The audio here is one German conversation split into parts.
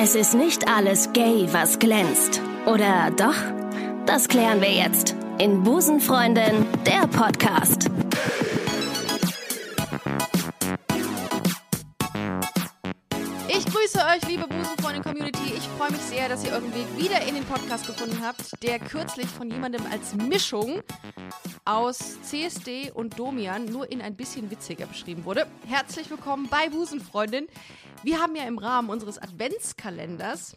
Es ist nicht alles gay, was glänzt. Oder doch? Das klären wir jetzt in Busenfreundin, der Podcast. Ich grüße euch, liebe Busenfreundin-Community. Ich freue mich sehr, dass ihr euren Weg wieder in den Podcast gefunden habt, der kürzlich von jemandem als Mischung aus CSD und Domian nur in ein bisschen witziger beschrieben wurde. Herzlich willkommen bei Busenfreundin. Wir haben ja im Rahmen unseres Adventskalenders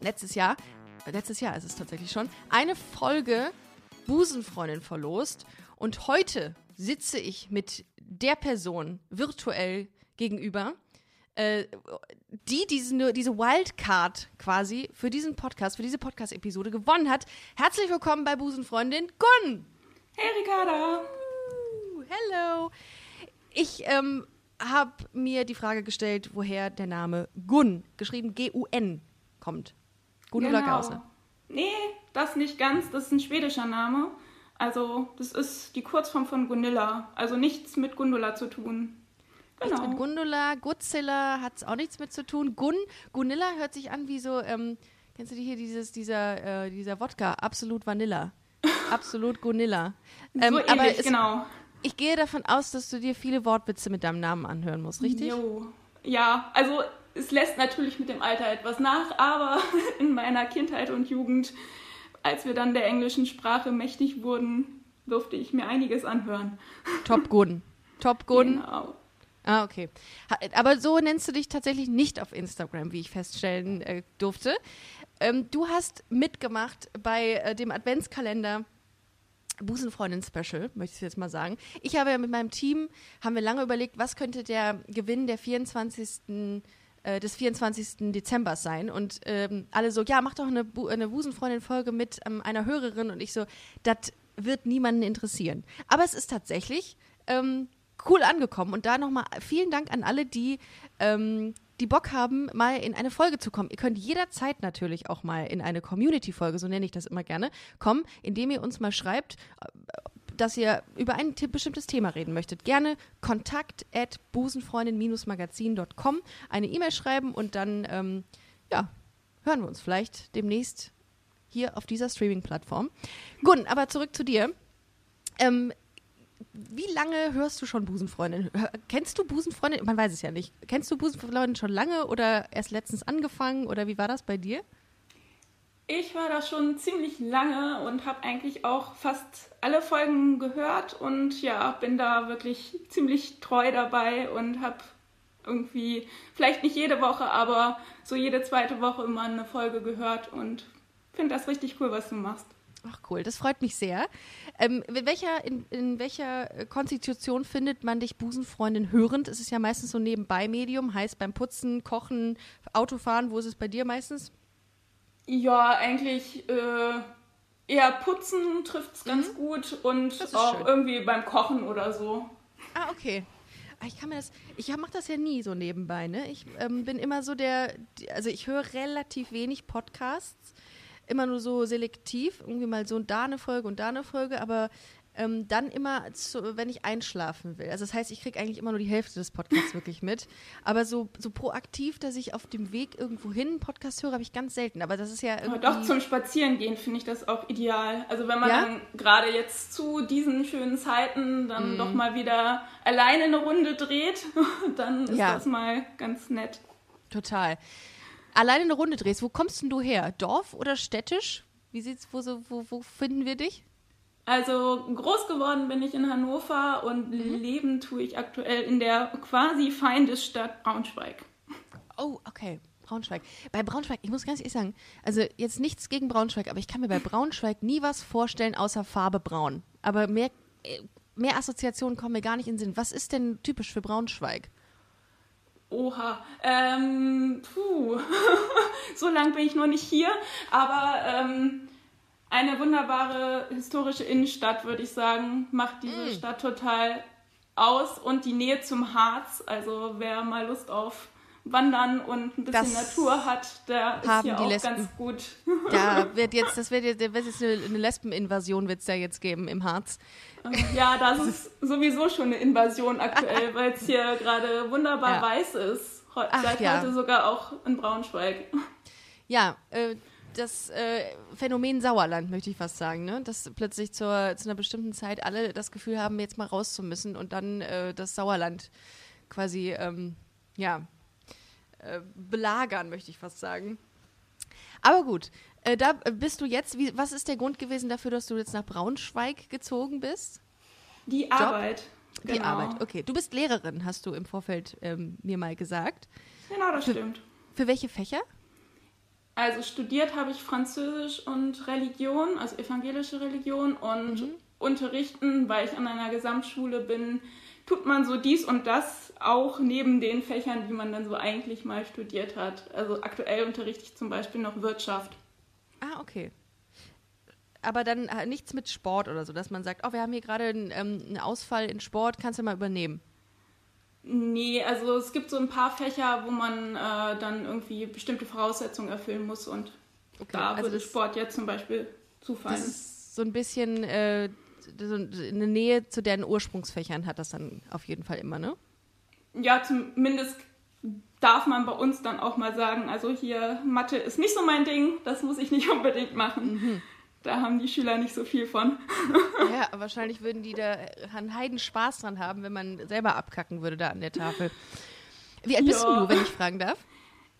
letztes Jahr, letztes Jahr ist es tatsächlich schon, eine Folge Busenfreundin verlost. Und heute sitze ich mit der Person virtuell gegenüber, äh, die diese, diese Wildcard quasi für diesen Podcast, für diese Podcast-Episode gewonnen hat. Herzlich willkommen bei Busenfreundin Gun! Hey Ricarda! Uh, hello! Ich ähm, habe mir die Frage gestellt, woher der Name Gun, geschrieben G-U-N, kommt. Gun oder Genau. Gause? Nee, das nicht ganz. Das ist ein schwedischer Name. Also, das ist die Kurzform von Gunilla. Also nichts mit Gundula zu tun. Nichts Genau. mit Gundula, Godzilla hat es auch nichts mit zu tun. Gun, Gunilla hört sich an wie so, ähm, kennst du die hier, dieses, dieser, äh, dieser Wodka, Absolut Vanilla. Absolut Gunilla. Ähm, so aber ähnlich, es, genau. ich gehe davon aus, dass du dir viele Wortwitze mit deinem Namen anhören musst, richtig? Jo. Ja, also es lässt natürlich mit dem Alter etwas nach, aber in meiner Kindheit und Jugend, als wir dann der englischen Sprache mächtig wurden, durfte ich mir einiges anhören. Top Gun. Top Gun. Genau. Ah, okay. Aber so nennst du dich tatsächlich nicht auf Instagram, wie ich feststellen äh, durfte. Ähm, du hast mitgemacht bei äh, dem Adventskalender Busenfreundin Special, möchte ich jetzt mal sagen. Ich habe ja mit meinem Team, haben wir lange überlegt, was könnte der Gewinn der 24. äh, des 24. Dezembers sein. Und ähm, alle so, ja, mach doch eine, Bu eine Busenfreundin-Folge mit ähm, einer Hörerin. Und ich so, das wird niemanden interessieren. Aber es ist tatsächlich ähm, cool angekommen. Und da nochmal vielen Dank an alle, die, ähm, die Bock haben, mal in eine Folge zu kommen. Ihr könnt jederzeit natürlich auch mal in eine Community-Folge, so nenne ich das immer gerne, kommen, indem ihr uns mal schreibt, äh, dass ihr über ein ti- bestimmtes Thema reden möchtet. Gerne kontakt at busenfreundin-magazin.com eine E-Mail schreiben und dann, ähm, ja, hören wir uns vielleicht demnächst hier auf dieser Streaming-Plattform. Gun, aber zurück zu dir. Ähm, wie lange hörst du schon Busenfreundin? Kennst du Busenfreundin? Man weiß es ja nicht. Kennst du Busenfreundin schon lange oder erst letztens angefangen oder wie war das bei dir? Ich war da schon ziemlich lange und habe eigentlich auch fast alle Folgen gehört und ja, bin da wirklich ziemlich treu dabei und habe irgendwie, vielleicht nicht jede Woche, aber so jede zweite Woche immer eine Folge gehört und finde das richtig cool, was du machst. Ach cool, das freut mich sehr. Ähm, in, welcher, in, in welcher äh, Konstitution findet man dich Busenfreundin hörend? Es ist ja meistens so nebenbei Medium, heißt beim Putzen, Kochen, Autofahren. Wo ist es bei dir meistens? Ja, eigentlich äh, eher putzen trifft es ganz gut und Mhm. Das ist auch schön. irgendwie beim Kochen oder so. Ah, okay. Ah, Ich kann mir das, ich mache das ja nie so nebenbei, ne? Ich ähm, bin immer so der, also ich höre relativ wenig Podcasts, immer nur so selektiv, irgendwie mal so da eine Folge und da eine Folge, aber ähm, dann immer, zu, wenn ich einschlafen will. Also das heißt, ich kriege eigentlich immer nur die Hälfte des Podcasts wirklich mit, aber so, so proaktiv, dass ich auf dem Weg irgendwo hin einen Podcast höre, habe ich ganz selten. Aber das ist ja Aber irgendwie... doch zum Spazierengehen finde ich das auch ideal. Also wenn man Ja? dann gerade jetzt zu diesen schönen Zeiten Mhm. dann doch mal wieder alleine eine Runde dreht, dann ist Ja. das mal ganz nett. Total. Alleine eine Runde drehst, wo kommst denn du her? Dorf oder städtisch? Wie sieht's, wo, so, wo, wo finden wir dich? Also groß geworden bin ich in Hannover und Mhm. leben tue ich aktuell in der quasi Feindesstadt Braunschweig. Oh, okay. Braunschweig. Bei Braunschweig, ich muss ganz ehrlich sagen, also jetzt nichts gegen Braunschweig, aber ich kann mir bei Braunschweig nie was vorstellen außer Farbe braun. Aber mehr, äh, mehr Assoziationen kommen mir gar nicht in den Sinn. Was ist denn typisch für Braunschweig? Oha, ähm, puh, so lang bin ich noch nicht hier, aber ähm, eine wunderbare historische Innenstadt, würde ich sagen, macht diese Stadt total aus und die Nähe zum Harz, also wer mal Lust auf Wandern und ein bisschen Das Natur hat, der ist hier die auch Lesben. ganz gut. Da wird jetzt, das wird jetzt, wird jetzt eine, eine Lesbeninvasion wird es da jetzt geben im Harz. Ja, das ist sowieso schon eine Invasion aktuell, weil es hier gerade wunderbar Ja. weiß ist. Ach, seit ja. heute sogar auch in Braunschweig. Ja, äh, das äh, Phänomen Sauerland, möchte ich fast sagen, ne? dass plötzlich zur, zu einer bestimmten Zeit alle das Gefühl haben, jetzt mal raus zu müssen und dann äh, das Sauerland quasi, ähm, ja, äh, belagern, möchte ich fast sagen. Aber gut, äh, da bist du jetzt, wie, was ist der Grund gewesen dafür, dass du jetzt nach Braunschweig gezogen bist? Die Job? Arbeit. Die genau. Arbeit, okay. Du bist Lehrerin, hast du im Vorfeld ähm, mir mal gesagt. Genau, das für, stimmt. Für welche Fächer? Also studiert habe ich Französisch und Religion, also evangelische Religion und mhm. unterrichten, weil ich an einer Gesamtschule bin, tut man so dies und das auch neben den Fächern, die man dann so eigentlich mal studiert hat. Also aktuell unterrichte ich zum Beispiel noch Wirtschaft. Ah, okay. Aber dann äh, nichts mit Sport oder so, dass man sagt, oh, wir haben hier gerade einen, ähm, einen Ausfall in Sport, kannst du mal übernehmen? Nee, also es gibt so ein paar Fächer, wo man äh, dann irgendwie bestimmte Voraussetzungen erfüllen muss und okay, da also würde Sport jetzt zum Beispiel zufallen. Das ist so ein bisschen äh, so eine Nähe zu deren Ursprungsfächern hat das dann auf jeden Fall immer, ne? Ja, zumindest darf man bei uns dann auch mal sagen, also hier Mathe ist nicht so mein Ding, das muss ich nicht unbedingt machen. Mhm da haben die Schüler nicht so viel von. ja, wahrscheinlich würden die da einen Heiden Spaß dran haben, wenn man selber abkacken würde da an der Tafel. Wie alt bist ja. du, wenn ich fragen darf?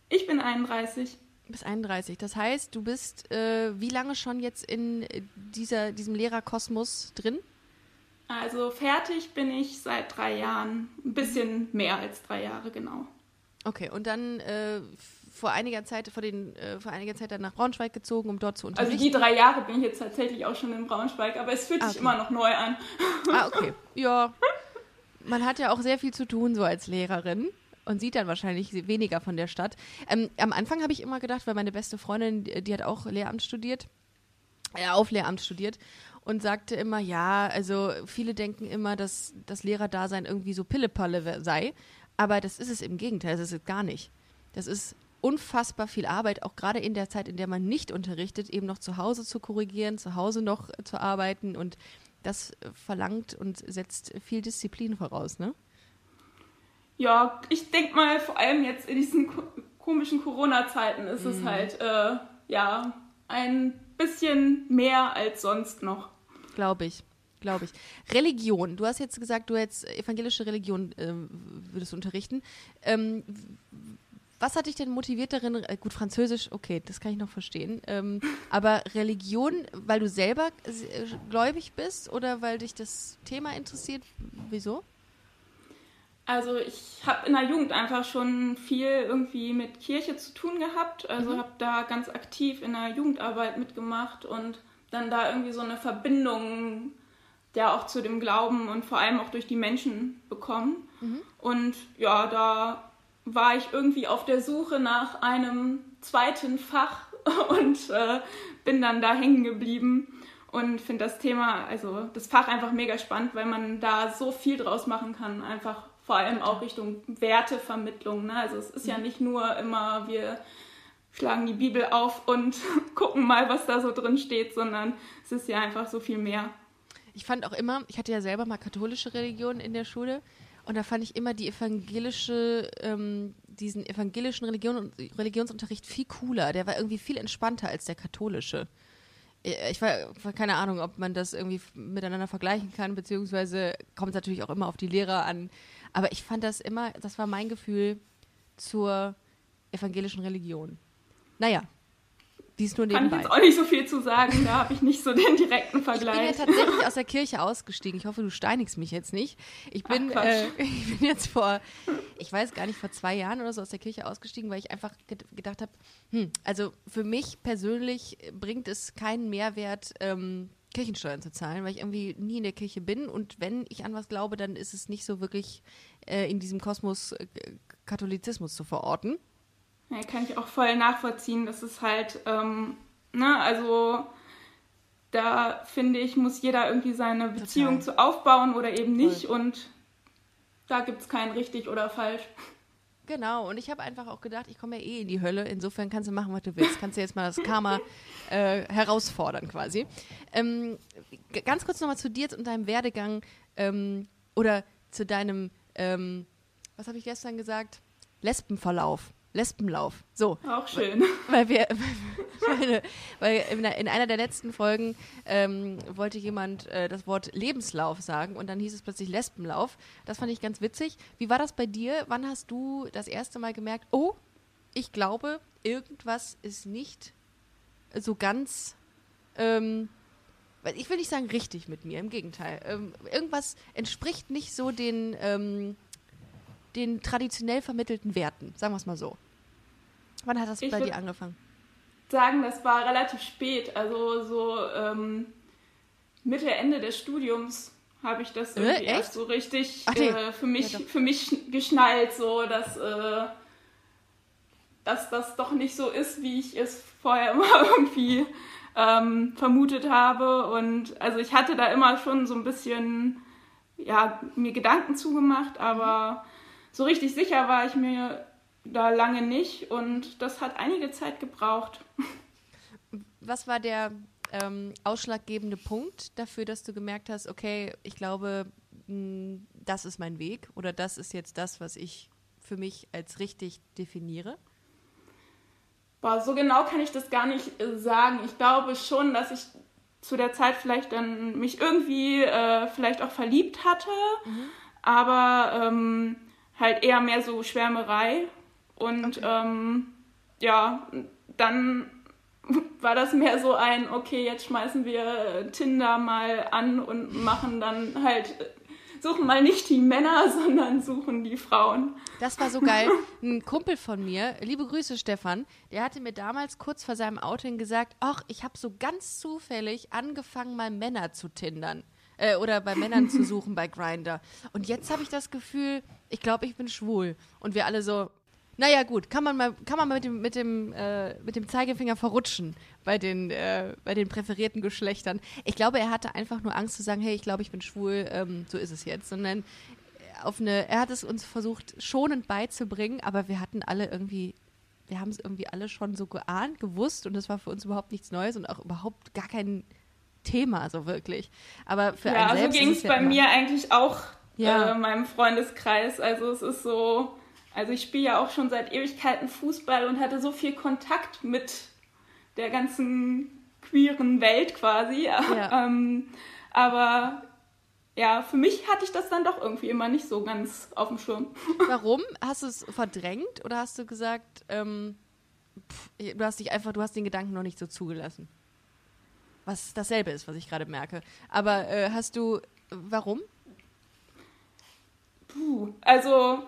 Ich bin 31. Du bist 31. Das heißt, du bist äh, wie lange schon jetzt in dieser, diesem Lehrerkosmos drin? Also fertig bin ich seit drei Jahren. Ein bisschen mehr als drei Jahre, genau. Okay, und dann äh, vor einiger Zeit, vor, den, äh, vor einiger Zeit dann nach Braunschweig gezogen, um dort zu unterrichten. Also die drei Jahre bin ich jetzt tatsächlich auch schon in Braunschweig, aber es fühlt ah, okay. sich immer noch neu an. Ah, okay. Ja. Man hat ja auch sehr viel zu tun so als Lehrerin und sieht dann wahrscheinlich weniger von der Stadt. Ähm, am Anfang habe ich immer gedacht, weil meine beste Freundin, die, die hat auch Lehramt studiert, äh, auf Lehramt studiert und sagte immer, ja, also viele denken immer, dass das Lehrerdasein irgendwie so Pillepalle sei, aber das ist es im Gegenteil, das ist es gar nicht. Das ist unfassbar viel Arbeit, auch gerade in der Zeit, in der man nicht unterrichtet, eben noch zu Hause zu korrigieren, zu Hause noch zu arbeiten und das verlangt und setzt viel Disziplin voraus, ne? Ja, ich denke mal, vor allem jetzt in diesen komischen Corona-Zeiten ist mhm. es halt, äh, ja, ein bisschen mehr als sonst noch. Glaube ich glaube ich. Religion. Du hast jetzt gesagt, du hättest evangelische Religion äh, würdest unterrichten. Ähm, was hat dich denn motiviert darin? Äh, gut, Französisch, okay, das kann ich noch verstehen. Ähm, aber Religion, weil du selber äh, gläubig bist oder weil dich das Thema interessiert? Wieso? Also ich habe in der Jugend einfach schon viel irgendwie mit Kirche zu tun gehabt. Also mhm. habe da ganz aktiv in der Jugendarbeit mitgemacht und dann da irgendwie so eine Verbindung ja auch zu dem Glauben und vor allem auch durch die Menschen bekommen. Mhm. Und ja, da war ich irgendwie auf der Suche nach einem zweiten Fach und äh, bin dann da hängen geblieben und finde das Thema, also das Fach einfach mega spannend, weil man da so viel draus machen kann, einfach vor allem auch Richtung Wertevermittlung. Ne? Also es ist ja mhm. nicht nur immer, wir schlagen die Bibel auf und gucken mal, was da so drin steht, sondern es ist ja einfach so viel mehr. Ich fand auch immer, ich hatte ja selber mal katholische Religion in der Schule und da fand ich immer die evangelische, ähm, diesen evangelischen Religion, Religionsunterricht viel cooler. Der war irgendwie viel entspannter als der katholische. Äh, ich war, war keine Ahnung, ob man das irgendwie miteinander vergleichen kann, beziehungsweise kommt es natürlich auch immer auf die Lehrer an. Aber ich fand das immer, das war mein Gefühl zur evangelischen Religion. Naja, dies nur nebenbei. Kann ich jetzt auch nicht so viel zu sagen, da habe ich nicht so den direkten Vergleich. Ich bin ja tatsächlich aus der Kirche ausgestiegen. Ich hoffe, du steinigst mich jetzt nicht. Ich bin, Ach, äh, ich bin jetzt vor, ich weiß gar nicht, vor zwei Jahren oder so aus der Kirche ausgestiegen, weil ich einfach gedacht habe, hm, also für mich persönlich bringt es keinen Mehrwert, ähm, Kirchensteuern zu zahlen, weil ich irgendwie nie in der Kirche bin und wenn ich an was glaube, dann ist es nicht so wirklich äh, in diesem Kosmos äh, Katholizismus zu verorten. Ja, kann ich auch voll nachvollziehen. Das ist halt, ähm, ne, also da finde ich, muss jeder irgendwie seine Beziehung Total. zu aufbauen oder eben nicht. Voll. Und da gibt es kein richtig oder falsch. Genau, und ich habe einfach auch gedacht, ich komme ja eh in die Hölle, insofern kannst du machen, was du willst. Kannst du jetzt mal das Karma äh, herausfordern quasi. Ähm, ganz kurz nochmal zu dir und deinem Werdegang ähm, oder zu deinem, ähm, was habe ich gestern gesagt? Lesbenverlauf. Lesbenlauf. So. Auch schön. Weil wir, weil, weil in, in einer der letzten Folgen ähm, wollte jemand äh, das Wort Lebenslauf sagen und dann hieß es plötzlich Lesbenlauf. Das fand ich ganz witzig. Wie war das bei dir? Wann hast du das erste Mal gemerkt, oh, ich glaube, irgendwas ist nicht so ganz, ähm, ich will nicht sagen richtig mit mir, im Gegenteil. Ähm, irgendwas entspricht nicht so den, ähm, den traditionell vermittelten Werten, sagen wir es mal so. Wann hat das ich bei dir angefangen? sagen, das war relativ spät, also so ähm, Mitte, Ende des Studiums habe ich das irgendwie äh, erst so richtig Ach, nee. äh, für, mich, ja, für mich geschnallt, so dass, äh, dass das doch nicht so ist, wie ich es vorher immer irgendwie ähm, vermutet habe. Und also ich hatte da immer schon so ein bisschen ja, mir Gedanken zugemacht, aber so richtig sicher war ich mir da lange nicht und das hat einige Zeit gebraucht. Was war der ähm, ausschlaggebende Punkt dafür, dass du gemerkt hast, okay, ich glaube, mh, das ist mein Weg oder das ist jetzt das, was ich für mich als richtig definiere? Boah, so genau kann ich das gar nicht äh, sagen. Ich glaube schon, dass ich zu der Zeit vielleicht dann mich irgendwie äh, vielleicht auch verliebt hatte, mhm. aber ähm, halt eher mehr so Schwärmerei und okay. ähm, ja, dann war das mehr so ein, okay, jetzt schmeißen wir Tinder mal an und machen dann halt, suchen mal nicht die Männer, sondern suchen die Frauen. Das war so geil. Ein Kumpel von mir, liebe Grüße Stefan, der hatte mir damals kurz vor seinem Outing gesagt, ach, ich habe so ganz zufällig angefangen, mal Männer zu tindern. Äh, oder bei Männern zu suchen bei Grinder. Und jetzt habe ich das Gefühl, ich glaube, ich bin schwul. Und wir alle so, naja, gut, kann man mal, kann man mal mit dem, mit dem, äh, mit dem Zeigefinger verrutschen bei den, äh, bei den präferierten Geschlechtern. Ich glaube, er hatte einfach nur Angst zu sagen, hey, ich glaube, ich bin schwul, ähm, so ist es jetzt. Sondern auf eine, er hat es uns versucht, schonend beizubringen, aber wir hatten alle irgendwie, wir haben es irgendwie alle schon so geahnt, gewusst und das war für uns überhaupt nichts Neues und auch überhaupt gar kein Thema, so wirklich. Aber für ja, einen selbst. Ja, so ging es bei mir eigentlich auch ja. äh, meinem Freundeskreis. Also es ist so also ich spiele ja auch schon seit Ewigkeiten Fußball und hatte so viel Kontakt mit der ganzen queeren Welt quasi. Ja. ähm, aber ja, für mich hatte ich das dann doch irgendwie immer nicht so ganz auf dem Schirm. Warum? Hast du es verdrängt oder hast du gesagt, ähm, pff, du hast dich einfach, du hast den Gedanken noch nicht so zugelassen? Was dasselbe ist, was ich gerade merke. Aber äh, hast du, warum? Puh, also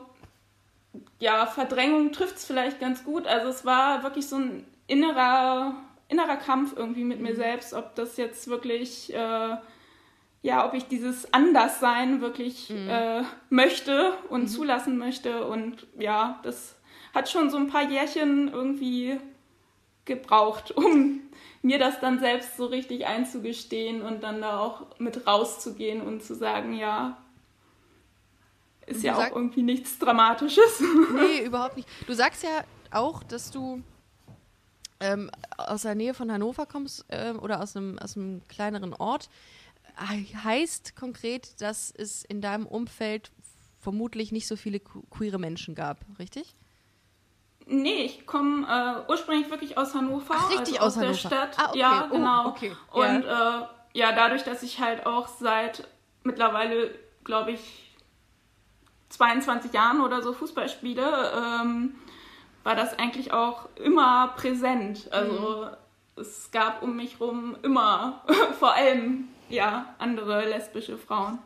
ja, Verdrängung trifft es vielleicht ganz gut. Also es war wirklich so ein innerer, innerer Kampf irgendwie mit mir mhm. selbst, ob das jetzt wirklich, äh, ja, ob ich dieses Anderssein wirklich mhm. äh, möchte und mhm. zulassen möchte. Und ja, das hat schon so ein paar Jährchen irgendwie gebraucht, um mir das dann selbst so richtig einzugestehen und dann da auch mit rauszugehen und zu sagen, ja, ist ja auch irgendwie nichts Dramatisches. Nee, überhaupt nicht. Du sagst ja auch, dass du ähm, aus der Nähe von Hannover kommst äh, oder aus einem, aus einem kleineren Ort. Heißt konkret, dass es in deinem Umfeld vermutlich nicht so viele queere Menschen gab, richtig? Nee, ich komme äh, ursprünglich wirklich aus Hannover. Ach, richtig also aus, aus Hannover. der Stadt. Ah, okay. Ja, oh, genau. Okay. Und ja. Äh, ja, dadurch, dass ich halt auch seit mittlerweile, glaube ich, 22 Jahren oder so Fußball spiele, ähm, war das eigentlich auch immer präsent. Also mhm. es gab um mich rum immer vor allem ja andere lesbische Frauen.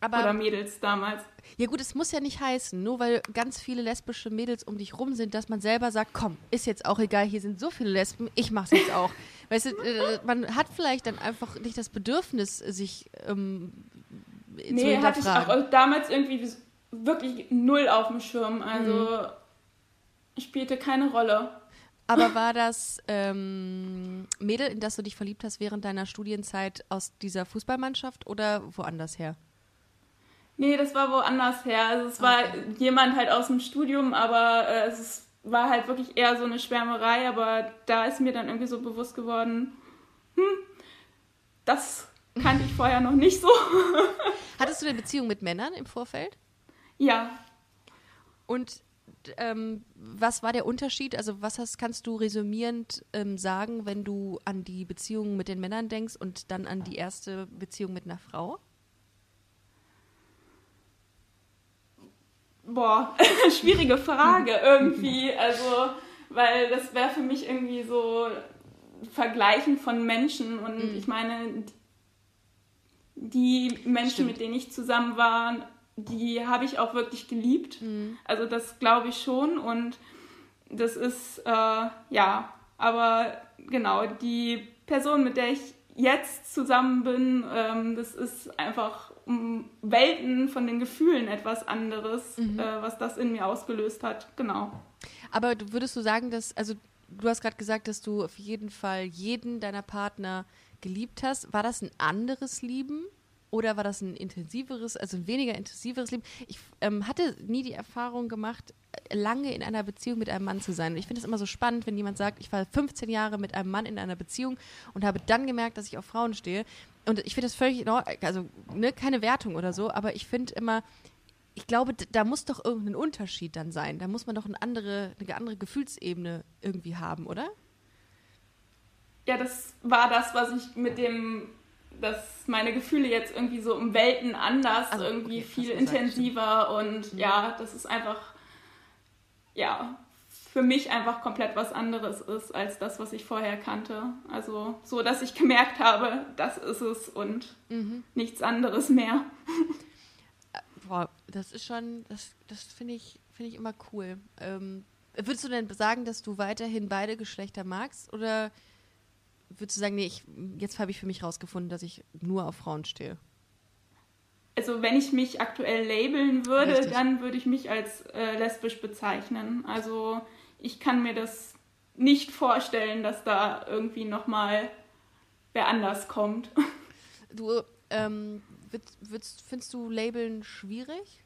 Aber, oder Mädels damals. Ja gut, es muss ja nicht heißen, nur weil ganz viele lesbische Mädels um dich rum sind, dass man selber sagt, komm, ist jetzt auch egal, hier sind so viele Lesben, ich mach's jetzt auch. weißt du, äh, man hat vielleicht dann einfach nicht das Bedürfnis, sich ähm, nee, zu hinterfragen. hatte ich auch damals irgendwie wirklich null auf dem Schirm. Also mhm. spielte keine Rolle. Aber war das ähm, Mädel, in das du dich verliebt hast während deiner Studienzeit aus dieser Fußballmannschaft oder woanders her? Nee, das war woanders her. Also es war okay. jemand halt aus dem Studium, aber äh, es war halt wirklich eher so eine Schwärmerei. Aber da ist mir dann irgendwie so bewusst geworden, hm, das kannte ich vorher noch nicht so. Hattest du eine Beziehung mit Männern im Vorfeld? Ja. Und ähm, was war der Unterschied? Also was hast, kannst du resümierend ähm, sagen, wenn du an die Beziehung mit den Männern denkst und dann an die erste Beziehung mit einer Frau? Boah, schwierige Frage irgendwie. Also, weil das wäre für mich irgendwie so Vergleichen von Menschen und mhm. ich meine, die Menschen, Stimmt. mit denen ich zusammen war, die habe ich auch wirklich geliebt. Mhm. Also das glaube ich schon und das ist, äh, ja, aber genau, die Person, mit der ich jetzt zusammen bin, ähm, das ist einfach um Welten von den Gefühlen etwas anderes, mhm. äh, was das in mir ausgelöst hat. Genau. Aber würdest du sagen, dass, also du hast gerade gesagt, dass du auf jeden Fall jeden deiner Partner geliebt hast. War das ein anderes Lieben? Oder war das ein intensiveres, also ein weniger intensiveres Leben? Ich ähm, hatte nie die Erfahrung gemacht, lange in einer Beziehung mit einem Mann zu sein. Und ich finde es immer so spannend, wenn jemand sagt, ich war 15 Jahre mit einem Mann in einer Beziehung und habe dann gemerkt, dass ich auf Frauen stehe. Und ich finde das völlig also ne, keine Wertung oder so, aber ich finde immer, ich glaube, da muss doch irgendein Unterschied dann sein. Da muss man doch eine andere, eine andere Gefühlsebene irgendwie haben, oder? Ja, das war das, was ich mit dem dass meine Gefühle jetzt irgendwie so um Welten anders, also, irgendwie okay, viel intensiver und mhm. ja, das ist einfach, ja, für mich einfach komplett was anderes ist als das, was ich vorher kannte. Also so, dass ich gemerkt habe, das ist es und mhm. nichts anderes mehr. Äh, boah, das ist schon, das, das finde ich, finde ich immer cool. Ähm, würdest du denn sagen, dass du weiterhin beide Geschlechter magst oder würdest du sagen, nee, ich, jetzt habe ich für mich rausgefunden, dass ich nur auf Frauen stehe? Also wenn ich mich aktuell labeln würde, Richtig. dann würde ich mich als äh, lesbisch bezeichnen. Also ich kann mir das nicht vorstellen, dass da irgendwie nochmal wer anders kommt. Du, ähm, würdest, würdest, findest du Labeln schwierig?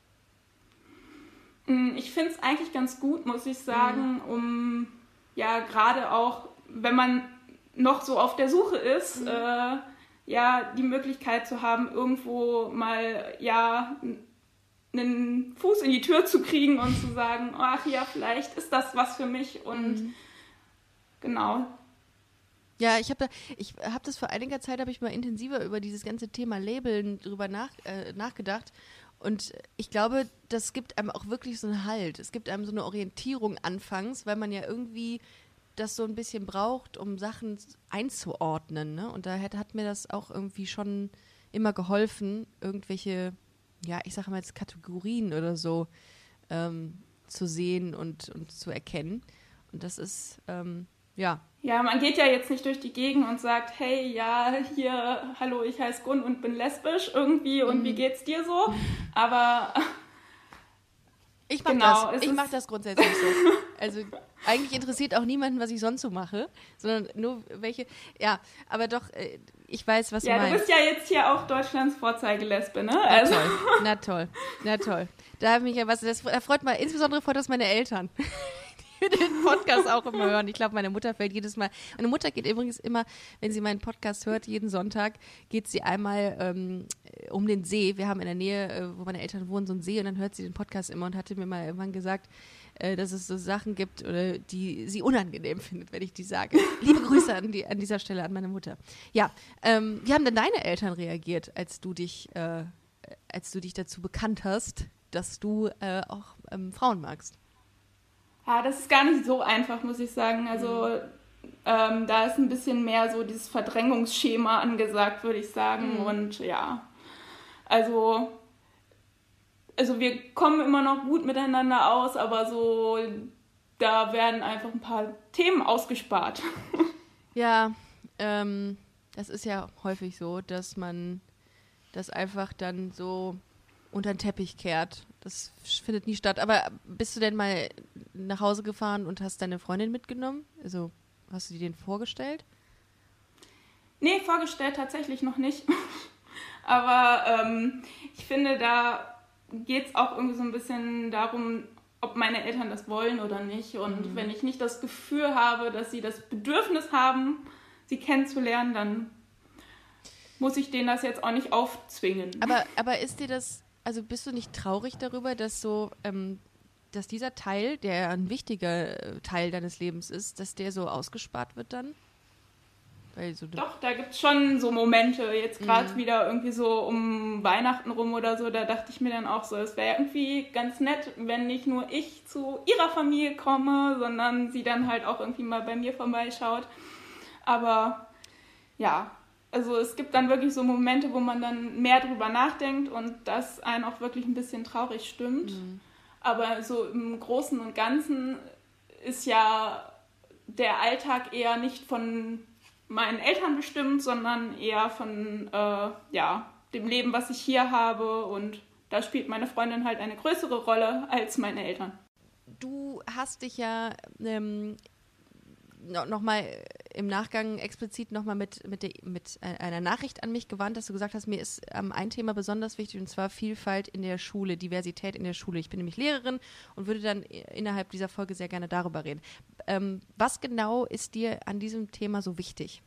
Mm, ich finde es eigentlich ganz gut, muss ich sagen, mhm. um ja gerade auch, wenn man noch so auf der Suche ist, mhm. äh, ja, die Möglichkeit zu haben, irgendwo mal, ja, einen Fuß in die Tür zu kriegen und zu sagen, ach ja, vielleicht ist das was für mich und mhm. genau. Ja, ich habe da, ich habe das vor einiger Zeit habe ich mal intensiver über dieses ganze Thema Labeln drüber nach, äh, nachgedacht und ich glaube, das gibt einem auch wirklich so einen Halt. Es gibt einem so eine Orientierung anfangs, weil man ja irgendwie das so ein bisschen braucht, um Sachen einzuordnen. Ne? Und da hat, hat mir das auch irgendwie schon immer geholfen, irgendwelche, ja, ich sage mal jetzt Kategorien oder so ähm, zu sehen und, und zu erkennen. Und das ist, ähm, ja. Ja, man geht ja jetzt nicht durch die Gegend und sagt, hey, ja, hier, hallo, ich heiße Gun und bin lesbisch irgendwie und mhm. wie geht's dir so? Aber ich mach genau, das. Ich mache das grundsätzlich so. Also eigentlich interessiert auch niemanden, was ich sonst so mache, sondern nur welche. Ja, aber doch, äh, ich weiß, was ja, du meinst. Ja, du bist ja jetzt hier auch Deutschlands Vorzeigelesbe, ne? Na also. toll, na toll, na toll. Da mich ja was. Das, da freut mal insbesondere freut das meine Eltern. den Podcast auch immer hören. Ich glaube, meine Mutter fällt jedes Mal. Meine Mutter geht übrigens immer, wenn sie meinen Podcast hört, jeden Sonntag, geht sie einmal ähm, um den See. Wir haben in der Nähe, äh, wo meine Eltern wohnen, so einen See und dann hört sie den Podcast immer und hatte mir mal irgendwann gesagt, äh, dass es so Sachen gibt, oder, die sie unangenehm findet, wenn ich die sage. Liebe Grüße an, die, an dieser Stelle an meine Mutter. Ja, ähm, wie haben denn deine Eltern reagiert, als du dich, äh, als du dich dazu bekannt hast, dass du äh, auch ähm, Frauen magst? Ja, das ist gar nicht so einfach, muss ich sagen. Also ähm, da ist ein bisschen mehr so dieses Verdrängungsschema angesagt, würde ich sagen. Mhm. Und ja, also, also wir kommen immer noch gut miteinander aus, aber so, da werden einfach ein paar Themen ausgespart. Ja, ähm, das ist ja häufig so, dass man das einfach dann so unter den Teppich kehrt. Das findet nie statt. Aber bist du denn mal nach Hause gefahren und hast deine Freundin mitgenommen? Also hast du dir den vorgestellt? Nee, vorgestellt tatsächlich noch nicht. Aber ähm, ich finde, da geht es auch irgendwie so ein bisschen darum, ob meine Eltern das wollen oder nicht. Und mhm. wenn ich nicht das Gefühl habe, dass sie das Bedürfnis haben, sie kennenzulernen, dann muss ich denen das jetzt auch nicht aufzwingen. Aber, aber ist dir das also bist du nicht traurig darüber, dass so ähm, dass dieser Teil, der ein wichtiger äh, Teil deines Lebens ist, dass der so ausgespart wird dann? So Doch, da gibt es schon so Momente, jetzt gerade mhm. wieder irgendwie so um Weihnachten rum oder so, da dachte ich mir dann auch so, es wäre irgendwie ganz nett, wenn nicht nur ich zu ihrer Familie komme, sondern sie dann halt auch irgendwie mal bei mir vorbeischaut. Aber ja, also es gibt dann wirklich so Momente, wo man dann mehr drüber nachdenkt und das einen auch wirklich ein bisschen traurig stimmt. Mhm. Aber so im Großen und Ganzen ist ja der Alltag eher nicht von meinen Eltern bestimmt, sondern eher von äh, ja, dem Leben, was ich hier habe. Und da spielt meine Freundin halt eine größere Rolle als meine Eltern. Du hast dich ja ähm, nochmal im Nachgang explizit nochmal mit, mit, mit einer Nachricht an mich gewandt, dass du gesagt hast, mir ist ähm, ein Thema besonders wichtig und zwar Vielfalt in der Schule, Diversität in der Schule. Ich bin nämlich Lehrerin und würde dann innerhalb dieser Folge sehr gerne darüber reden. Ähm, was genau ist dir an diesem Thema so wichtig?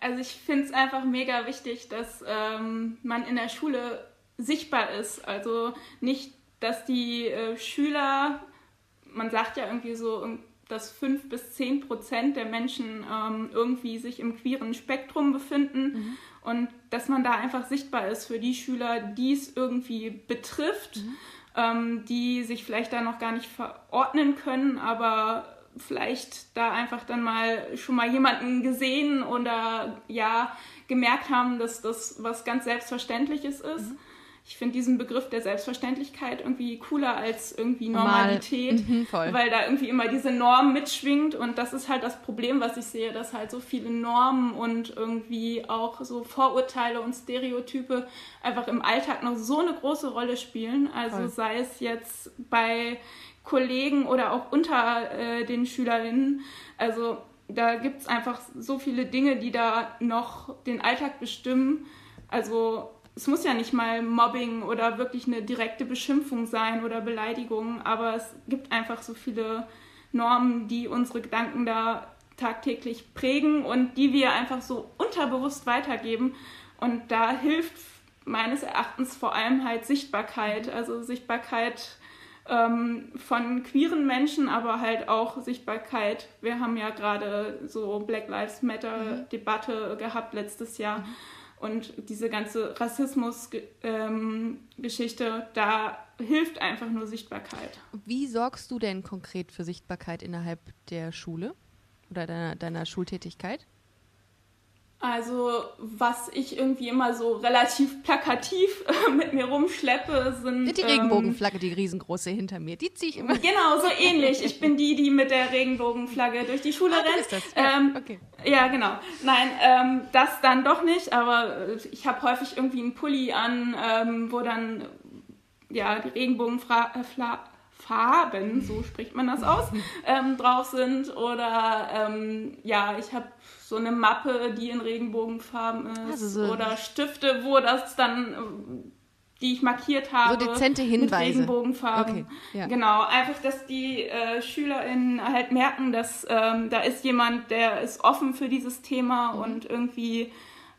Also ich finde es einfach mega wichtig, dass ähm, man in der Schule sichtbar ist. Also nicht, dass die äh, Schüler, man sagt ja irgendwie so, dass fünf bis zehn Prozent der Menschen ähm, irgendwie sich im queeren Spektrum befinden mhm. und dass man da einfach sichtbar ist für die Schüler, die es irgendwie betrifft, mhm. ähm, die sich vielleicht da noch gar nicht verordnen können, aber vielleicht da einfach dann mal schon mal jemanden gesehen oder ja gemerkt haben, dass das was ganz Selbstverständliches ist. Mhm ich finde diesen Begriff der Selbstverständlichkeit irgendwie cooler als irgendwie Normalität, mhm, weil da irgendwie immer diese Norm mitschwingt und das ist halt das Problem, was ich sehe, dass halt so viele Normen und irgendwie auch so Vorurteile und Stereotype einfach im Alltag noch so eine große Rolle spielen. Also Voll. sei es jetzt bei Kollegen oder auch unter äh, den Schülerinnen. Also da gibt es einfach so viele Dinge, die da noch den Alltag bestimmen. Also es muss ja nicht mal Mobbing oder wirklich eine direkte Beschimpfung sein oder Beleidigung, aber es gibt einfach so viele Normen, die unsere Gedanken da tagtäglich prägen und die wir einfach so unterbewusst weitergeben. Und da hilft meines Erachtens vor allem halt Sichtbarkeit, also Sichtbarkeit ähm, von queeren Menschen, aber halt auch Sichtbarkeit. Wir haben ja gerade so Black Lives Matter mhm. Debatte gehabt letztes Jahr. Mhm. Und diese ganze Rassismus-Geschichte, ähm, da hilft einfach nur Sichtbarkeit. Wie sorgst du denn konkret für Sichtbarkeit innerhalb der Schule oder deiner, deiner Schultätigkeit? Also, was ich irgendwie immer so relativ plakativ äh, mit mir rumschleppe, sind. Die ähm, Regenbogenflagge, die riesengroße hinter mir, die ziehe ich immer. Genau, so ähnlich. Ich bin die, die mit der Regenbogenflagge durch die Schule ah, rennt. Ist das? Ja, ähm, okay. ja genau. Nein, ähm, das dann doch nicht, aber äh, ich habe häufig irgendwie einen Pulli an, ähm, wo dann ja die Regenbogenflagge. Farben, so spricht man das aus, ähm, drauf sind. Oder ähm, ja, ich habe so eine Mappe, die in Regenbogenfarben ist. Also so oder Stifte, wo das dann, die ich markiert habe. So dezente Hinweise. Mit Regenbogenfarben. Okay, ja. Genau, einfach, dass die äh, SchülerInnen halt merken, dass ähm, da ist jemand, der ist offen für dieses Thema mhm. und irgendwie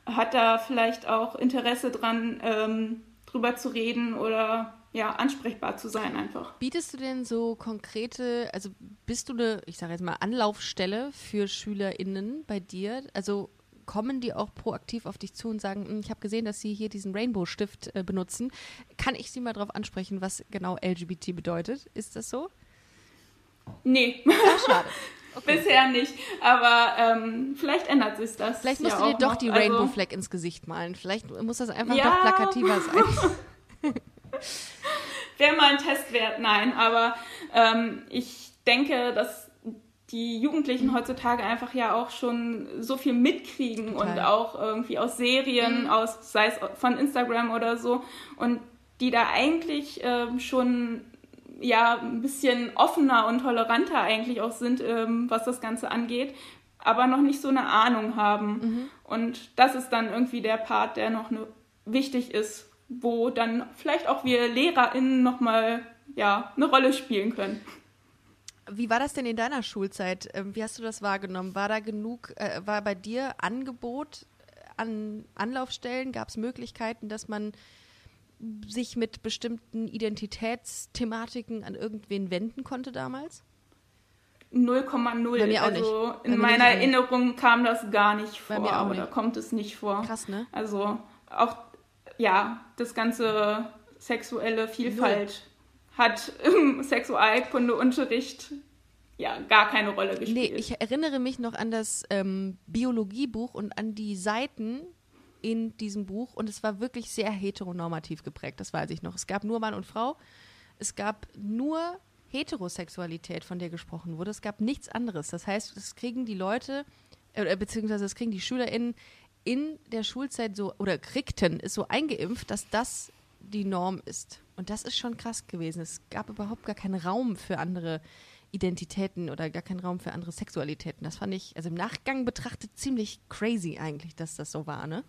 hat da vielleicht auch Interesse dran, ähm, drüber zu reden oder ja, ansprechbar zu sein einfach. Bietest du denn so konkrete, also bist du eine, ich sage jetzt mal, Anlaufstelle für SchülerInnen bei dir? Also kommen die auch proaktiv auf dich zu und sagen, hm, ich habe gesehen, dass sie hier diesen Rainbow-Stift äh, benutzen. Kann ich sie mal darauf ansprechen, was genau LGBT bedeutet? Ist das so? Nee. Ach, schade. Okay. Bisher nicht, aber ähm, vielleicht ändert sich das. Vielleicht musst ja du dir doch noch. die Rainbow also, Flag ins Gesicht malen. Vielleicht muss das einfach ja. doch plakativer sein. Wäre mal ein Test wert, nein. Aber ähm, ich denke, dass die Jugendlichen heutzutage einfach ja auch schon so viel mitkriegen Total. und auch irgendwie aus Serien, mhm. aus, sei es von Instagram oder so, und die da eigentlich ähm, schon ja ein bisschen offener und toleranter eigentlich auch sind, ähm, was das Ganze angeht, aber noch nicht so eine Ahnung haben. Mhm. Und das ist dann irgendwie der Part, der noch ne, wichtig ist, wo dann vielleicht auch wir LehrerInnen nochmal ja, eine Rolle spielen können. Wie war das denn in deiner Schulzeit? Ähm, wie hast du das wahrgenommen? War da genug, äh, war bei dir Angebot an Anlaufstellen? Gab es Möglichkeiten, dass man sich mit bestimmten Identitätsthematiken an irgendwen wenden konnte damals? 0,0. Bei mir auch also nicht. Bei in meiner. Erinnerung kam das gar nicht Bei vor mir auch oder nicht. kommt es nicht vor. Krass, ne? Also auch ja, das ganze sexuelle Vielfalt hat im Sexualkundeunterricht ja gar keine Rolle gespielt. Nee, ich erinnere mich noch an das ähm, Biologiebuch und an die Seiten in diesem Buch und es war wirklich sehr heteronormativ geprägt, das weiß ich noch. Es gab nur Mann und Frau, es gab nur Heterosexualität, von der gesprochen wurde, es gab nichts anderes. Das heißt, das kriegen die Leute, äh, beziehungsweise das kriegen die SchülerInnen in der Schulzeit so, oder kriegten, ist so eingeimpft, dass das die Norm ist. Und das ist schon krass gewesen. Es gab überhaupt gar keinen Raum für andere Identitäten oder gar keinen Raum für andere Sexualitäten. Das fand ich, also im Nachgang betrachtet, ziemlich crazy eigentlich, dass das so war, ne?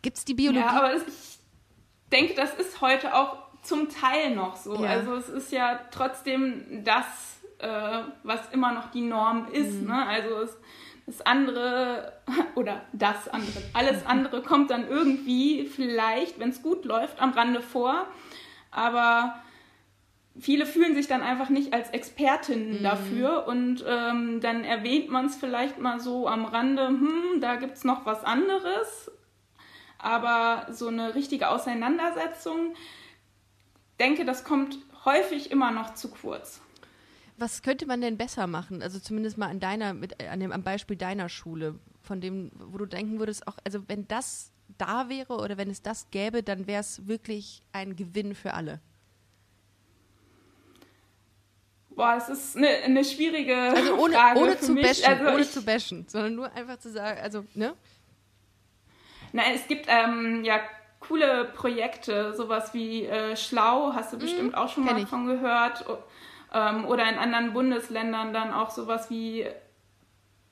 Gibt es die Biologie? Ja, aber es, ich denke, das ist heute auch zum Teil noch so. Ja. Also es ist ja trotzdem das, äh, was immer noch die Norm ist. Mhm. Ne? Also es, das andere oder das andere, alles andere kommt dann irgendwie vielleicht, wenn es gut läuft, am Rande vor. Aber viele fühlen sich dann einfach nicht als Expertinnen Mhm. dafür und ähm, dann erwähnt man es vielleicht mal so am Rande, hm, da gibt es noch was anderes. Aber so eine richtige Auseinandersetzung, denke, das kommt häufig immer noch zu kurz. Was könnte man denn besser machen? Also zumindest mal an deiner, mit, an dem, am Beispiel deiner Schule, von dem, wo du denken würdest, auch, also wenn das da wäre oder wenn es das gäbe, dann wäre es wirklich ein Gewinn für alle. Boah, es ist eine, eine schwierige Also ohne, Frage ohne für zu mich. bashen, Also ohne zu bashen, sondern nur einfach zu sagen, also, ne? Nein, es gibt ähm, ja coole Projekte, sowas wie äh, Schlau, hast du bestimmt auch schon Mhm. mal ich. von gehört. Ähm, oder in anderen Bundesländern dann auch sowas wie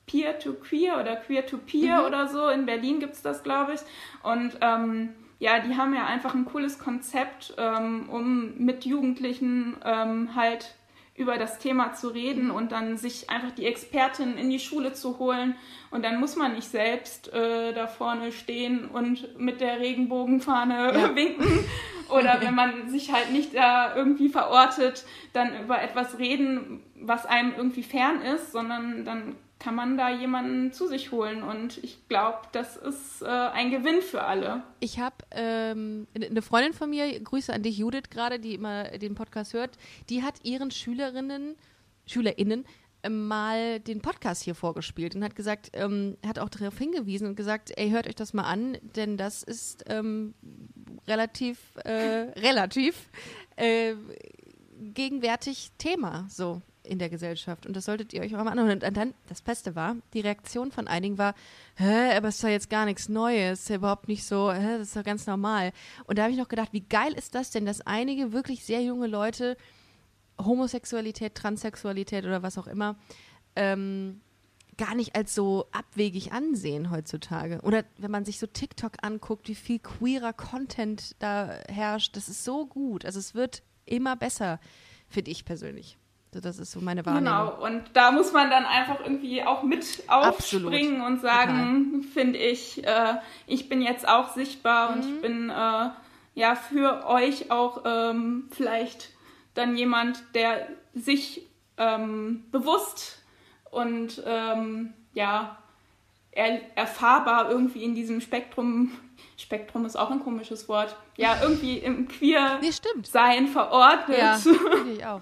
Peer-to-Queer oder Queer-to-Peer Mhm. oder so. In Berlin gibt es das, glaube ich. Und ähm, ja, die haben ja einfach ein cooles Konzept, ähm, um mit Jugendlichen ähm, halt über das Thema zu reden und dann sich einfach die Expertin in die Schule zu holen. Und dann muss man nicht selbst äh, da vorne stehen und mit der Regenbogenfahne Ja. winken. Oder wenn man sich halt nicht da irgendwie verortet, dann über etwas reden, was einem irgendwie fern ist, sondern dann kann man da jemanden zu sich holen. Und ich glaube, das ist äh, ein Gewinn für alle. Ich habe ähm, eine Freundin von mir, Grüße an dich, Judith, gerade, die immer den Podcast hört, die hat ihren Schülerinnen, SchülerInnen ähm, mal den Podcast hier vorgespielt und hat gesagt, ähm, hat auch darauf hingewiesen und gesagt, ey, hört euch das mal an, denn das ist ähm, relativ, äh, relativ äh, gegenwärtig Thema so in der Gesellschaft. Und das solltet ihr euch auch mal anhören. Und dann, das Beste war, die Reaktion von einigen war, hä, aber es ist doch jetzt gar nichts Neues, ist ja überhaupt nicht so, hä, das ist doch ganz normal. Und da habe ich noch gedacht, wie geil ist das denn, dass einige wirklich sehr junge Leute Homosexualität, Transsexualität oder was auch immer, ähm, gar nicht als so abwegig ansehen heutzutage. Oder wenn man sich so TikTok anguckt, wie viel queerer Content da herrscht, das ist so gut. Also es wird immer besser, finde ich persönlich. So, das ist so meine Wahrnehmung. Genau, und da muss man dann einfach irgendwie auch mit aufspringen Absolut. und sagen, finde ich, äh, ich bin jetzt auch sichtbar und Mhm. ich bin äh, ja für euch auch ähm, vielleicht dann jemand, der sich ähm, bewusst und ähm, ja er, erfahrbar irgendwie in diesem Spektrum, Spektrum ist auch ein komisches Wort, ja irgendwie im queer Nee, sein verordnet. Ja, finde ich auch.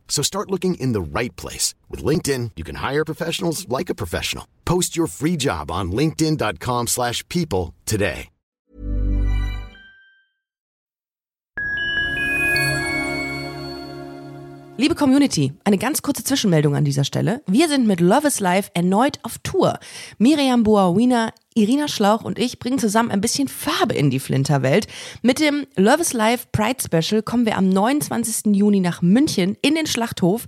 So start looking in the right place. With LinkedIn, you can hire professionals like a professional. Post your free job on linkedin.com/people slash people today. Liebe Community, eine ganz kurze Zwischenmeldung an dieser Stelle. Wir sind mit Love is Life erneut auf Tour. Miriam Boawina, Irina Schlauch und ich bringen zusammen ein bisschen Farbe in die Flinterwelt. Mit dem Love is Life Pride Special kommen wir am 29. Juni nach München in den Schlachthof,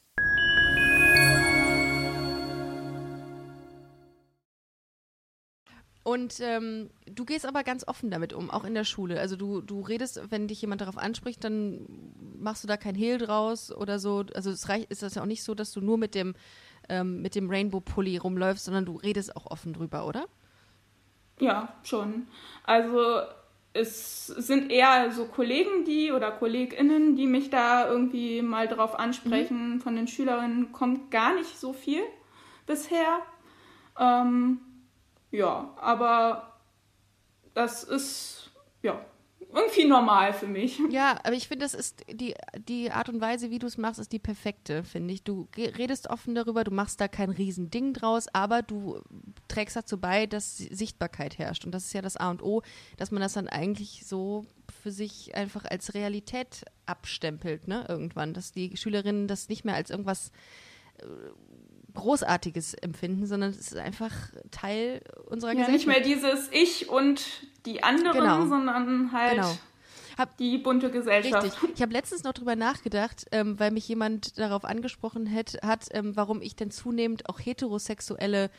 Und ähm, du gehst aber ganz offen damit um, auch in der Schule. Also du, du redest, wenn dich jemand darauf anspricht, dann machst du da kein Hehl draus oder so. Also es reicht, ist das ja auch nicht so, dass du nur mit dem, ähm, mit dem Rainbow-Pulli rumläufst, sondern du redest auch offen drüber, oder? Ja, schon. Also es sind eher so Kollegen, die oder KollegInnen, die mich da irgendwie mal drauf ansprechen. Mhm. Von den Schülerinnen kommt gar nicht so viel bisher. Ähm, ja, aber das ist ja irgendwie normal für mich. Ja, aber ich finde, das ist die, die Art und Weise, wie du es machst, ist die perfekte, finde ich. Du redest offen darüber, du machst da kein Riesending draus, aber du trägst dazu bei, dass Sichtbarkeit herrscht. Und das ist ja das A und O, dass man das dann eigentlich so für sich einfach als Realität abstempelt, ne, irgendwann. Dass die Schülerinnen das nicht mehr als irgendwas äh, Großartiges empfinden, sondern es ist einfach Teil unserer ja, Gesellschaft. Nicht mehr dieses Ich und die anderen, genau. sondern halt genau. hab, die bunte Gesellschaft. Richtig. Ich habe letztens noch drüber nachgedacht, ähm, weil mich jemand darauf angesprochen hat, hat ähm, warum ich denn zunehmend auch heterosexuelle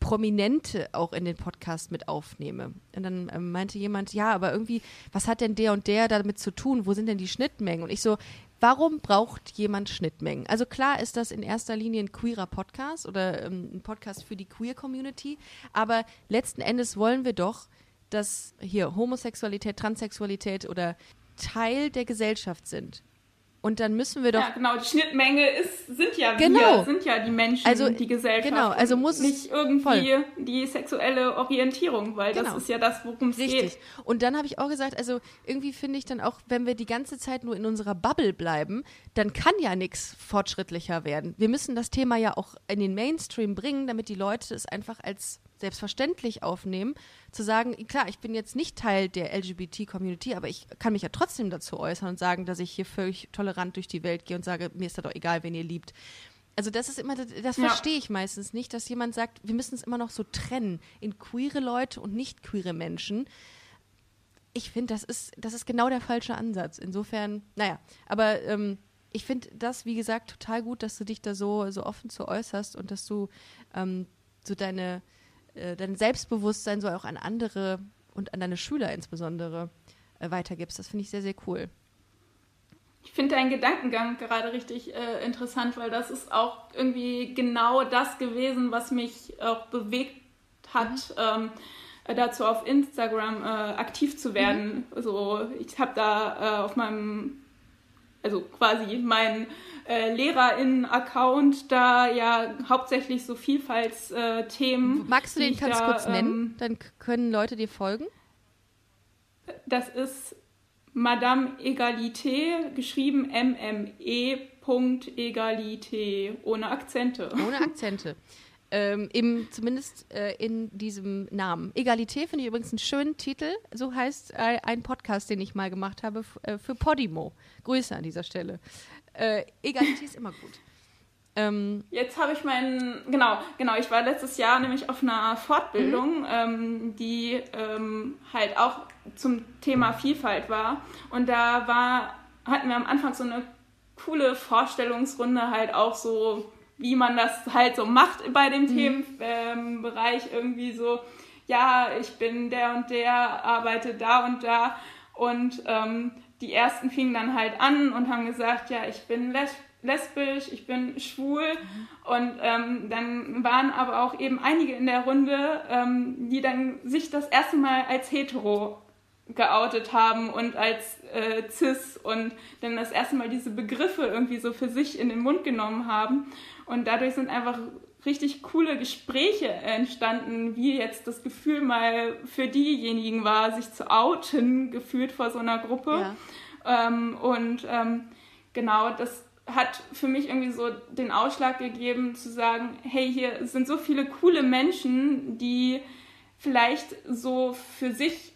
Prominente auch in den Podcast mit aufnehme. Und dann ähm, meinte jemand, ja, aber irgendwie, was hat denn der und der damit zu tun? Wo sind denn die Schnittmengen? Und ich so, Warum braucht jemand Schnittmengen? Also klar ist das in erster Linie ein queerer Podcast oder ähm, ein Podcast für die Queer Community, aber letzten Endes wollen wir doch, dass hier Homosexualität, Transsexualität oder Teil der Gesellschaft sind. Und dann müssen wir doch. Ja, genau, die Schnittmenge ist, sind ja genau. wir, sind ja die Menschen, also, die Gesellschaft. Genau, also muss. Nicht irgendwie voll. die sexuelle Orientierung, weil genau. das ist ja das, worum es geht. Richtig. Und dann habe ich auch gesagt, also irgendwie finde ich dann auch, wenn wir die ganze Zeit nur in unserer Bubble bleiben, dann kann ja nichts fortschrittlicher werden. Wir müssen das Thema ja auch in den Mainstream bringen, damit die Leute es einfach als selbstverständlich aufnehmen, zu sagen, klar, ich bin jetzt nicht Teil der LGBT-Community, aber ich kann mich ja trotzdem dazu äußern und sagen, dass ich hier völlig tolerant durch die Welt gehe und sage, mir ist das doch egal, wen ihr liebt. Also das ist immer, das, das ja. verstehe ich meistens nicht, dass jemand sagt, wir müssen es immer noch so trennen in queere Leute und nicht queere Menschen. Ich finde, das ist, das ist genau der falsche Ansatz. Insofern, naja, aber ähm, ich finde das, wie gesagt, total gut, dass du dich da so, so offen zu äußerst und dass du ähm, so deine, äh, dein Selbstbewusstsein so auch an andere und an deine Schüler insbesondere äh, weitergibst. Das finde ich sehr, sehr cool. Ich finde deinen Gedankengang gerade richtig äh, interessant, weil das ist auch irgendwie genau das gewesen, was mich auch bewegt hat, mhm. ähm, dazu auf Instagram äh, aktiv zu werden. Mhm. Also ich habe da äh, auf meinem, also quasi meinen äh, LehrerInnen-Account da ja hauptsächlich so Vielfaltsthemen. Äh, Magst du den ganz da, kurz nennen? Ähm, Dann können Leute dir folgen. Das ist Madame Egalité, geschrieben M-M-E.Egalité, ohne Akzente. Ohne Akzente. Ähm, im, zumindest äh, in diesem Namen. Egalité finde ich übrigens einen schönen Titel. So heißt äh, ein Podcast, den ich mal gemacht habe äh, für Podimo. Grüße an dieser Stelle. Äh, Egalität ist immer gut. Ähm, Jetzt habe ich meinen, genau, genau, ich war letztes Jahr nämlich auf einer Fortbildung, mhm. ähm, die ähm, halt auch zum Thema Vielfalt war. Und da war, hatten wir am Anfang so eine coole Vorstellungsrunde halt auch so, wie man das halt so macht bei dem mhm. Themenbereich irgendwie so, ja, ich bin der und der, arbeite da und da und ähm, die ersten fingen dann halt an und haben gesagt, ja, ich bin lesbisch, ich bin schwul. Mhm. Und ähm, dann waren aber auch eben einige in der Runde, ähm, die dann sich das erste Mal als hetero geoutet haben und als äh, cis und dann das erste Mal diese Begriffe irgendwie so für sich in den Mund genommen haben. Und dadurch sind einfach richtig coole Gespräche entstanden, wie jetzt das Gefühl mal für diejenigen war, sich zu outen, gefühlt vor so einer Gruppe. Ja. Ähm, und ähm, genau, das hat für mich irgendwie so den Ausschlag gegeben, zu sagen, hey, hier sind so viele coole Menschen, die vielleicht so für sich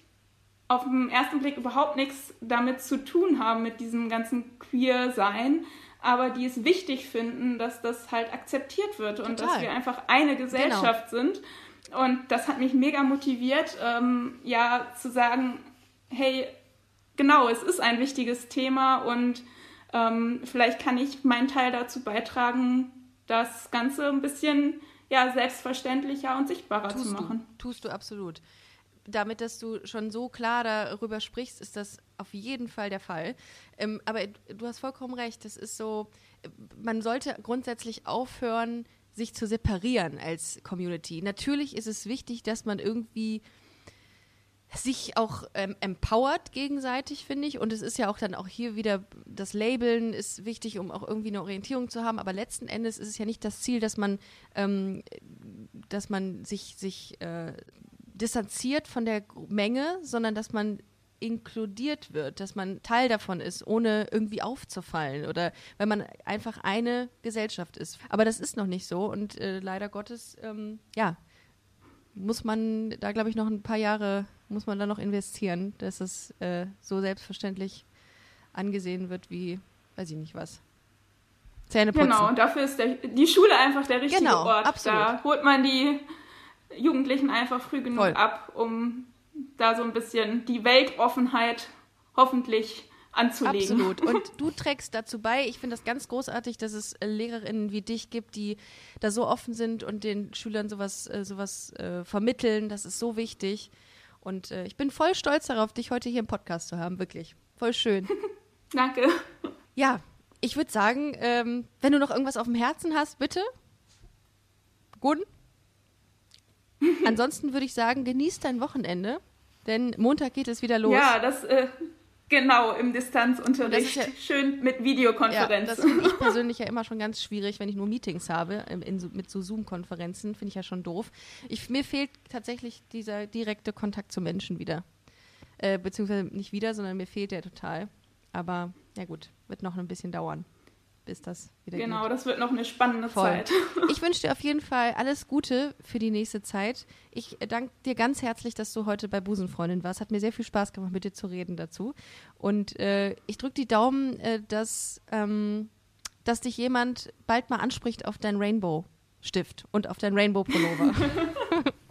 auf den ersten Blick überhaupt nichts damit zu tun haben, mit diesem ganzen Queer-Sein, aber die es wichtig finden, dass das halt akzeptiert wird und dass wir einfach eine Gesellschaft genau. sind. Und das hat mich mega motiviert, ähm, ja, zu sagen, hey, genau, es ist ein wichtiges Thema und ähm, vielleicht kann ich meinen Teil dazu beitragen, das Ganze ein bisschen ja, selbstverständlicher und sichtbarer tust zu machen. Du, tust du absolut. Damit, dass du schon so klar darüber sprichst, ist das auf jeden Fall der Fall. Ähm, aber du hast vollkommen recht. Das ist so, man sollte grundsätzlich aufhören, sich zu separieren als Community. Natürlich ist es wichtig, dass man irgendwie sich auch ähm, empowert gegenseitig, finde ich. Und es ist ja auch dann auch hier wieder, das Labeln ist wichtig, um auch irgendwie eine Orientierung zu haben. Aber letzten Endes ist es ja nicht das Ziel, dass man, ähm, dass man sich, sich äh, distanziert von der Menge, sondern dass man inkludiert wird, dass man Teil davon ist, ohne irgendwie aufzufallen oder wenn man einfach eine Gesellschaft ist. Aber das ist noch nicht so und äh, leider Gottes, ähm, ja, muss man da, glaube ich, noch ein paar Jahre, muss man da noch investieren, dass es äh, so selbstverständlich angesehen wird wie, weiß ich nicht was. Zähneputzen. Genau, und dafür ist der, die Schule einfach der richtige genau, Ort. Absolut. Da holt man die Jugendlichen einfach früh genug Voll. ab, um da so ein bisschen die Weltoffenheit hoffentlich anzulegen. Absolut. Und du trägst dazu bei. Ich finde das ganz großartig, dass es äh, Lehrerinnen wie dich gibt, die da so offen sind und den Schülern sowas, äh, sowas äh, vermitteln. Das ist so wichtig. Und äh, ich bin voll stolz darauf, dich heute hier im Podcast zu haben. Wirklich. Voll schön. Danke. Ja, ich würde sagen, ähm, wenn du noch irgendwas auf dem Herzen hast, bitte. Gut. Ansonsten würde ich sagen, genieß dein Wochenende, denn Montag geht es wieder los. Ja, das äh, Genau, im Distanzunterricht. Ja, Schön mit Videokonferenz. Ja, das finde ich persönlich ja immer schon ganz schwierig, wenn ich nur Meetings habe, in, in, mit so Zoom-Konferenzen, finde ich ja schon doof. Ich, mir fehlt tatsächlich dieser direkte Kontakt zu Menschen wieder. Äh, beziehungsweise nicht wieder, sondern mir fehlt der total. Aber ja gut, wird noch ein bisschen dauern bis das wieder Genau, geht. das wird noch eine spannende Voll. Zeit. Ich wünsche dir auf jeden Fall alles Gute für die nächste Zeit. Ich danke dir ganz herzlich, dass du heute bei Busenfreundin warst. Hat mir sehr viel Spaß gemacht, mit dir zu reden dazu. Und äh, ich drücke die Daumen, äh, dass, ähm, dass dich jemand bald mal anspricht auf dein Rainbow-Stift und auf dein Rainbow-Pullover.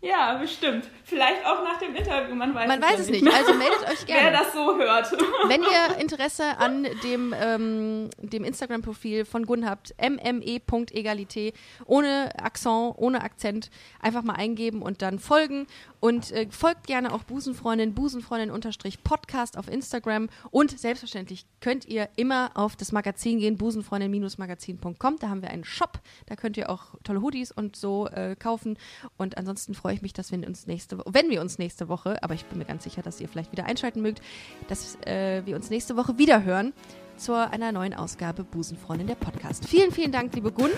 Ja, bestimmt. Vielleicht auch nach dem Interview, man weiß man es weiß es nicht. Also meldet euch gerne. Wer das so hört. Wenn ihr Interesse an dem, ähm, dem Instagram-Profil von Gun habt, mme.egalité, ohne Akzent, ohne Akzent, einfach mal eingeben und dann folgen. Und äh, folgt gerne auch Busenfreundin, Busenfreundin-Podcast auf Instagram. Und selbstverständlich könnt ihr immer auf das Magazin gehen, busenfreundin-magazin.com. Da haben wir einen Shop. Da könnt ihr auch tolle Hoodies und so äh, kaufen. Und ansonsten freue ich mich, dass wir uns nächste Woche, wenn wir uns nächste Woche, aber ich bin mir ganz sicher, dass ihr vielleicht wieder einschalten mögt, dass äh, wir uns nächste Woche wieder hören zu einer neuen Ausgabe Busenfreundin der Podcast. Vielen, vielen Dank, liebe Gun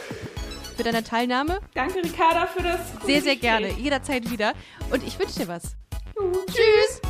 für deine Teilnahme. Danke, Ricarda, für das. Sehr, sehr gerne. Jederzeit wieder. Und ich wünsche dir was. Uh, tschüss.